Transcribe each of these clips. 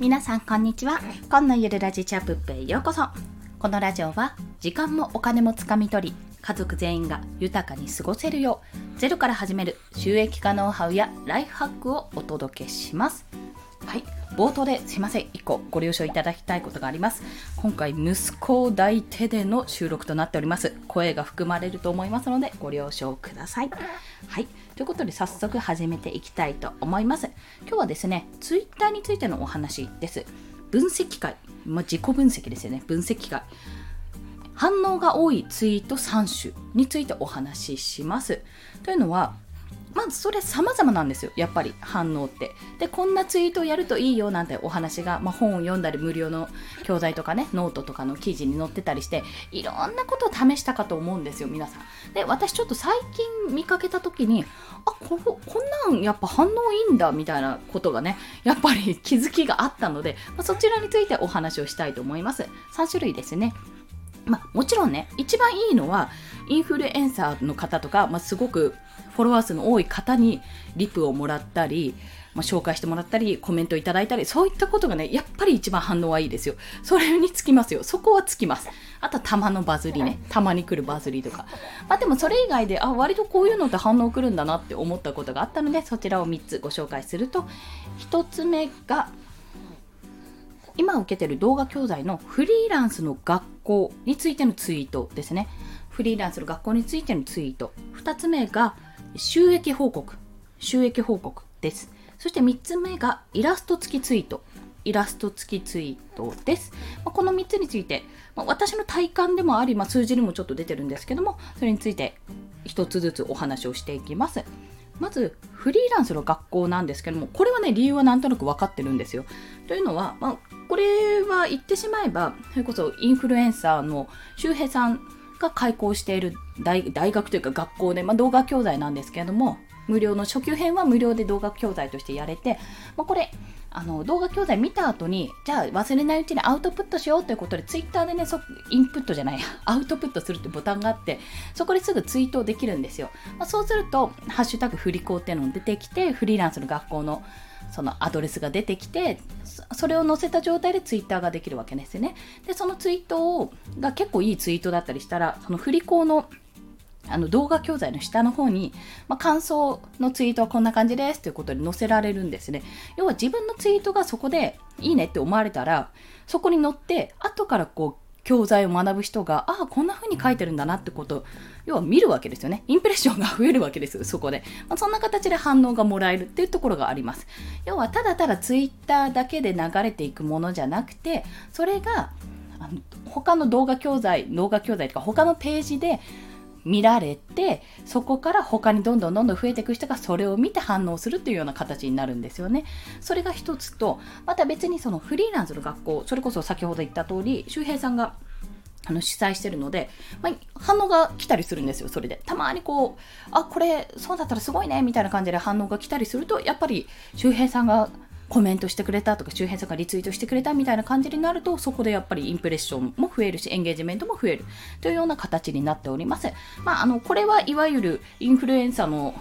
皆さんこんにちは。今のゆるラジチャップップへようこそ。このラジオは時間もお金もつかみ取り家族全員が豊かに過ごせるようゼロから始める収益化ノウハウやライフハックをお届けします。はい。冒頭ですいません。1個ご了承いただきたいことがあります。今回息子を抱いてでの収録となっております。声が含まれると思いますのでご了承ください。はい。ということで早速始めていきたいと思います。今日はですねツイッターについてのお話です。分析会、まあ、自己分析ですよね。分析会。反応が多いツイート3種についてお話しします。というのはまずそれ様々なんですよ、やっぱり反応って。で、こんなツイートをやるといいよなんてお話が、まあ、本を読んだり無料の教材とかね、ノートとかの記事に載ってたりして、いろんなことを試したかと思うんですよ、皆さん。で、私ちょっと最近見かけた時に、あ、ここんなんやっぱ反応いいんだみたいなことがね、やっぱり気づきがあったので、まあ、そちらについてお話をしたいと思います。3種類ですね。まあ、もちろんね、一番いいのは、インフルエンサーの方とか、まあ、すごくフォロワー数の多い方にリプをもらったり、まあ、紹介してもらったり、コメントいただいたり、そういったことがね、やっぱり一番反応はいいですよ。それにつきますよ。そこはつきます。あとはたまのバズりね。たまに来るバズりとか。まあでもそれ以外で、あ、割とこういうのって反応来るんだなって思ったことがあったので、そちらを3つご紹介すると、1つ目が、今受けてる動画教材のフリーランスの学校についてのツイートですね。フリーランスの学校についてのツイート。2つ目が、収益報告。収益報告です。そして3つ目がイラスト付きツイート。イラスト付きツイートです。まこの3つについて、ま私の体感でもあり、まあ、数字にもちょっと出てるんですけども、それについて1つずつお話をしていきます。まず、フリーランスの学校なんですけども、これはね、理由はなんとなく分かってるんですよ。というのは、まあ、これは言ってしまえば、それこそインフルエンサーの周平さんが開校している大学というか学校で、まあ、動画教材なんですけれども無料の初級編は無料で動画教材としてやれて、まあ、これあの動画教材見た後にじゃあ忘れないうちにアウトプットしようということでツイッターでねそインプットじゃない アウトプットするってボタンがあってそこですぐツイートできるんですよ、まあ、そうすると「ハッシュタグ振り子」っていうのが出てきてフリーランスの学校のそのアドレスが出てきてそれを載せた状態でツイッターができるわけですねでそのツイートをが結構いいツイートだったりしたらその振り子のあの動画教材の下の方に、まあ、感想のツイートはこんな感じですということで載せられるんですね。要は自分のツイートがそこでいいねって思われたら、そこに載って、後からこう教材を学ぶ人が、ああ、こんな風に書いてるんだなってこと要は見るわけですよね。インプレッションが増えるわけです、そこで。まあ、そんな形で反応がもらえるっていうところがあります。要は、ただただツイッターだけで流れていくものじゃなくて、それが、あの他の動画教材、動画教材とか他のページで見られてそこから他にどんどんどんどん増えていく人がそれを見て反応するっていうような形になるんですよね。それが一つとまた別にそのフリーランスの学校それこそ先ほど言った通り周平さんがあの主催してるので、まあ、反応が来たりするんですよ、それで。たまにこう、あ、これ、そうだったらすごいね、みたいな感じで反応が来たりすると、やっぱり周平さんがコメントしてくれたとか周辺さんがリツイートしてくれたみたいな感じになるとそこでやっぱりインプレッションも増えるしエンゲージメントも増えるというような形になっております。まあ、あのこれはいわゆるインフルエンサーの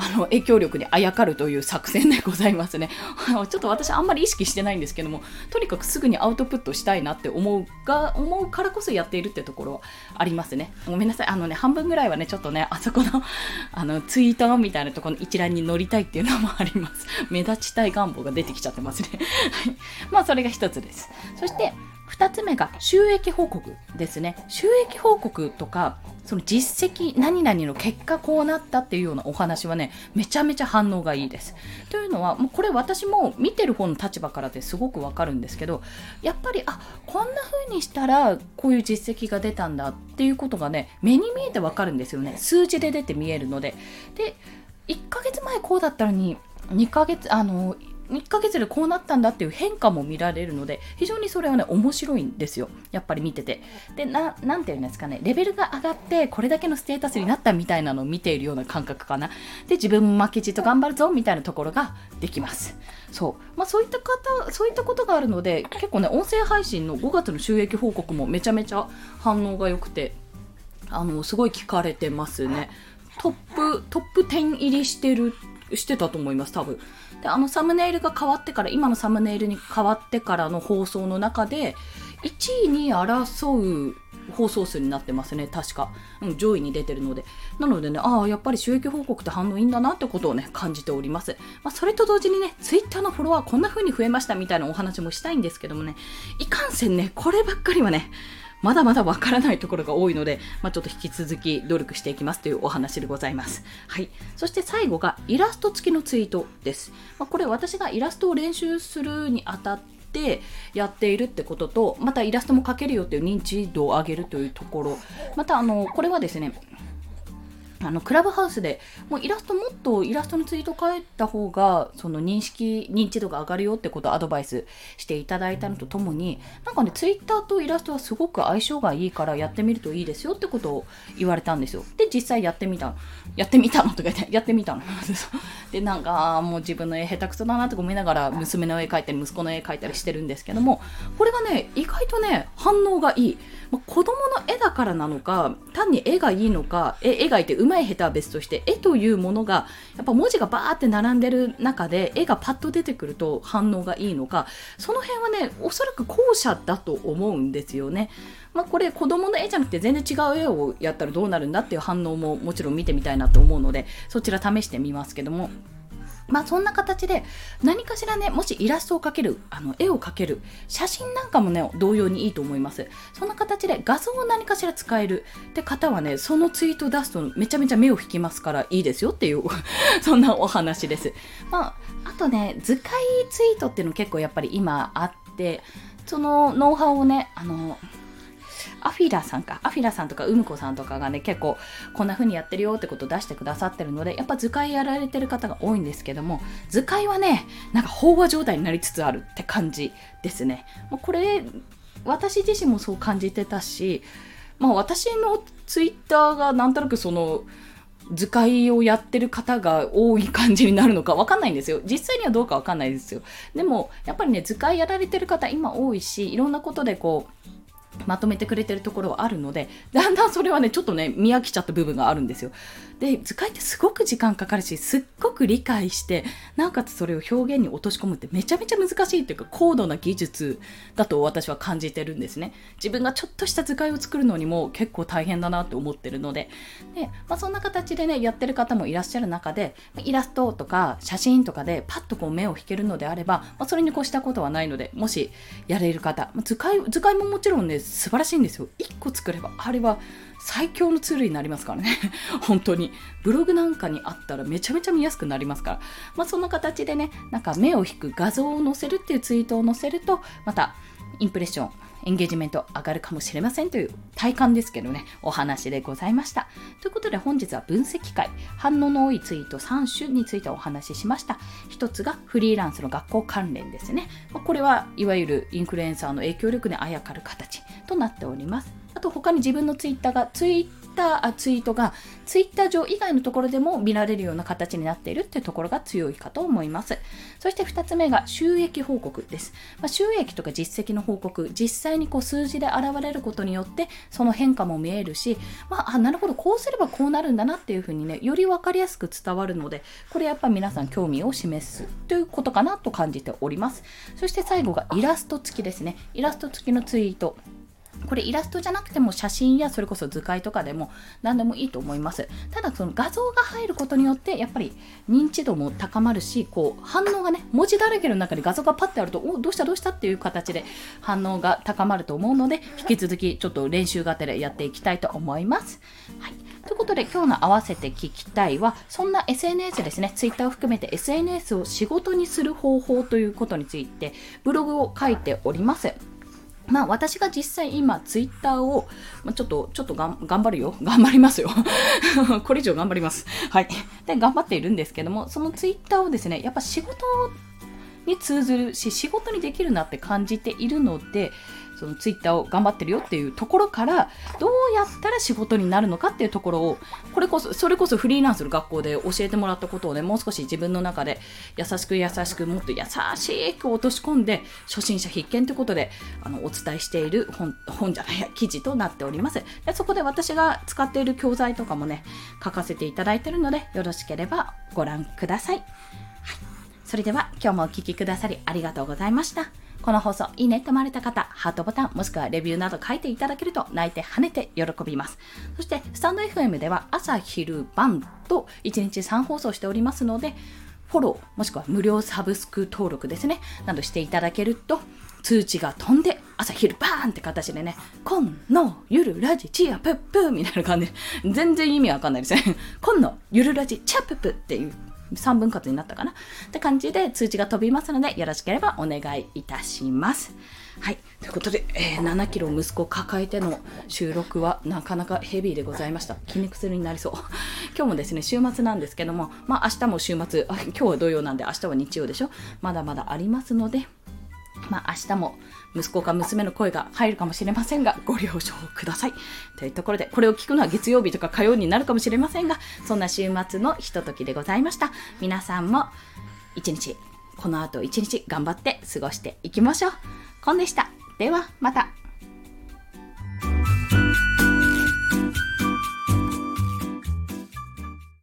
あの影響力にあやかるという作戦でございますね。ちょっと私あんまり意識してないんですけども、とにかくすぐにアウトプットしたいなって思うが、思うからこそやっているってところはありますね。ごめんなさい。あのね、半分ぐらいはね、ちょっとね、あそこの あのツイートみたいなところの一覧に乗りたいっていうのもあります。目立ちたい願望が出てきちゃってますね。はい。まあ、それが一つです。そして、2つ目が収益報告ですね。収益報告とか、その実績、何々の結果こうなったっていうようなお話はね、めちゃめちゃ反応がいいです。というのは、もうこれ私も見てる方の立場からですごくわかるんですけど、やっぱり、あ、こんな風にしたらこういう実績が出たんだっていうことがね、目に見えてわかるんですよね。数字で出て見えるので。で、1ヶ月前こうだったのに、2ヶ月、あの、1ヶ月でこうなったんだっていう変化も見られるので非常にそれはね面白いんですよ。やっぱり見てて。でななんていうんですかね。レベルが上がってこれだけのステータスになったみたいなのを見ているような感覚かな。で自分も負けじと頑張るぞみたいなところができます。そう。まあそういった方そういったことがあるので結構ね音声配信の5月の収益報告もめちゃめちゃ反応が良くてあのすごい聞かれてますね。トップトップ10入りしてるしてたと思います、多分。で、あのサムネイルが変わってから、今のサムネイルに変わってからの放送の中で、1位に争う放送数になってますね、確か。うん、上位に出てるので。なのでね、ああ、やっぱり収益報告って反応いいんだなってことをね、感じております。まあ、それと同時にね、ツイッターのフォロワーこんな風に増えましたみたいなお話もしたいんですけどもね、いかんせんね、こればっかりはね、まだまだわからないところが多いので、まあ、ちょっと引き続き努力していきますというお話でございます。はい。そして最後がイラスト付きのツイートです。まあ、これ私がイラストを練習するにあたってっやっているってこととまたイラストも描けるよっていう認知度を上げるというところまたあのこれはですねあのクラブハウスでもうイラストもっとイラストのツイート書いた方がその認識認知度が上がるよってことをアドバイスしていただいたのとともになんかねツイッターとイラストはすごく相性がいいからやってみるといいですよってことを言われたんですよ。で実際やってみた やってみたのとか言ってやってみたのでなんかもう自分の絵下手くそだなって思いながら娘の絵描いたり息子の絵描いたりしてるんですけどもこれがね意外とね反応がいい。まあ、子供の絵だからなのか単に絵がいいのか絵描いて上手い下手は別として絵というものがやっぱ文字がバーって並んでる中で絵がパッと出てくると反応がいいのかその辺はねおそらく後者だと思うんですよね。まあ、これ子供の絵じゃなくて全然違う絵をやったらどうなるんだっていう反応ももちろん見てみたいなと思うのでそちら試してみますけども。まあそんな形で何かしらね、もしイラストを描ける、あの絵を描ける、写真なんかもね、同様にいいと思います。そんな形で画像を何かしら使えるって方はね、そのツイートを出すとめちゃめちゃ目を引きますからいいですよっていう そんなお話です。まあ、あとね、図解ツイートっていうの結構やっぱり今あって、そのノウハウをね、あの、アフィラさんか、アフィラさんとかうむこさんとかがね、結構こんな風にやってるよってことを出してくださってるので、やっぱ図解やられてる方が多いんですけども、図解はね、なんか飽和状態になりつつあるって感じですね。もうこれ、私自身もそう感じてたし、まあ私のツイッターがなんとなくその、図解をやってる方が多い感じになるのかわかんないんですよ。実際にはどうかわかんないですよ。でも、やっぱりね、図解やられてる方今多いし、いろんなことでこう、まとめてくれてるところはあるのでだんだんそれはねちょっとね見飽きちゃった部分があるんですよ。で図解ってすごく時間かかるしすっごく理解してなおかつそれを表現に落とし込むってめちゃめちゃ難しいっていうか高度な技術だと私は感じてるんですね。自分がちょっとした図解を作るのにも結構大変だなって思ってるので。で、まあ、そんな形でねやってる方もいらっしゃる中でイラストとか写真とかでパッとこう目を引けるのであれば、まあ、それに越したことはないのでもしやれる方図解図解ももちろんね素晴らしいんですよ。1個作ればあれは最強のツールになりますからね。本当に。ブログなんかにあったらめちゃめちゃ見やすくなりますから。まあそんな形でねなんか目を引く画像を載せるっていうツイートを載せるとまたインプレッションエンゲージメント上がるかもしれませんという体感ですけどね、お話でございました。ということで本日は分析会、反応の多いツイート3種についてお話ししました。一つがフリーランスの学校関連ですね。これはいわゆるインフルエンサーの影響力にあやかる形となっております。あと他に自分のツイッターがツイッターツイートがツイッター上以外のところでも見られるような形になっているっていうところが強いかと思います。そして2つ目が収益報告です。まあ、収益とか実績の報告、実際にこう数字で現れることによってその変化も見えるし、まあ、あなるほど、こうすればこうなるんだなっていうふうにね、より分かりやすく伝わるので、これやっぱ皆さん興味を示すということかなと感じております。そして最後がイラスト付きですね。イラスト付きのツイート。これイラストじゃなくても写真やそれこそ図解とかでも何でもいいと思います。ただその画像が入ることによってやっぱり認知度も高まるし、こう反応がね、文字だらけの中に画像がパッてあると、おどうしたどうしたっていう形で反応が高まると思うので、引き続きちょっと練習がてらやっていきたいと思います。はい。ということで今日の合わせて聞きたいは、そんな SNS ですね、Twitter を含めて SNS を仕事にする方法ということについてブログを書いております。まあ私が実際今ツイッターを、まあ、ちょっと、ちょっと頑張るよ。頑張りますよ。これ以上頑張ります。はい。で、頑張っているんですけども、そのツイッターをですね、やっぱ仕事に通ずるし仕事にできるなって感じているのでそのツイッターを頑張ってるよっていうところからどうやったら仕事になるのかっていうところをこれこそそれこそフリーランスの学校で教えてもらったことをねもう少し自分の中で優しく優しくもっと優しく落とし込んで初心者必見ということであのお伝えしている本本じゃないや記事となっております。でそこで私が使っている教材とかもね書かせていただいてるのでよろしければご覧くださ、い、それでは今日もお聴きくださりありがとうございましたこの放送、いいねと思われた方、ハートボタン、もしくはレビューなど書いていただけると泣いて跳ねて喜びます。そして、スタンド FM では朝、昼、晩と1日3放送しておりますので、フォロー、もしくは無料サブスク登録ですね、などしていただけると、通知が飛んで、朝昼バーンって形でね、こんのゆるラジチアプップみたいな感じで、全然意味わかんないですね。こんのゆるラジチアプップっていう3分割になったかなって感じで通知が飛びますので、よろしければお願いいたします。はい。ということで、えー、7キロ息子抱えての収録はなかなかヘビーでございました。筋肉痛になりそう。今日もですね、週末なんですけども、まあ明日も週末、今日は土曜なんで明日は日曜でしょ？まだまだありますので、まあ、明日も息子か娘の声が入るかもしれませんが、ご了承ください。というところで、これを聞くのは月曜日とか火曜になるかもしれませんが、そんな週末のひとときでございました。皆さんも一日、この後一日頑張って過ごしていきましょう。コンでした。では、また。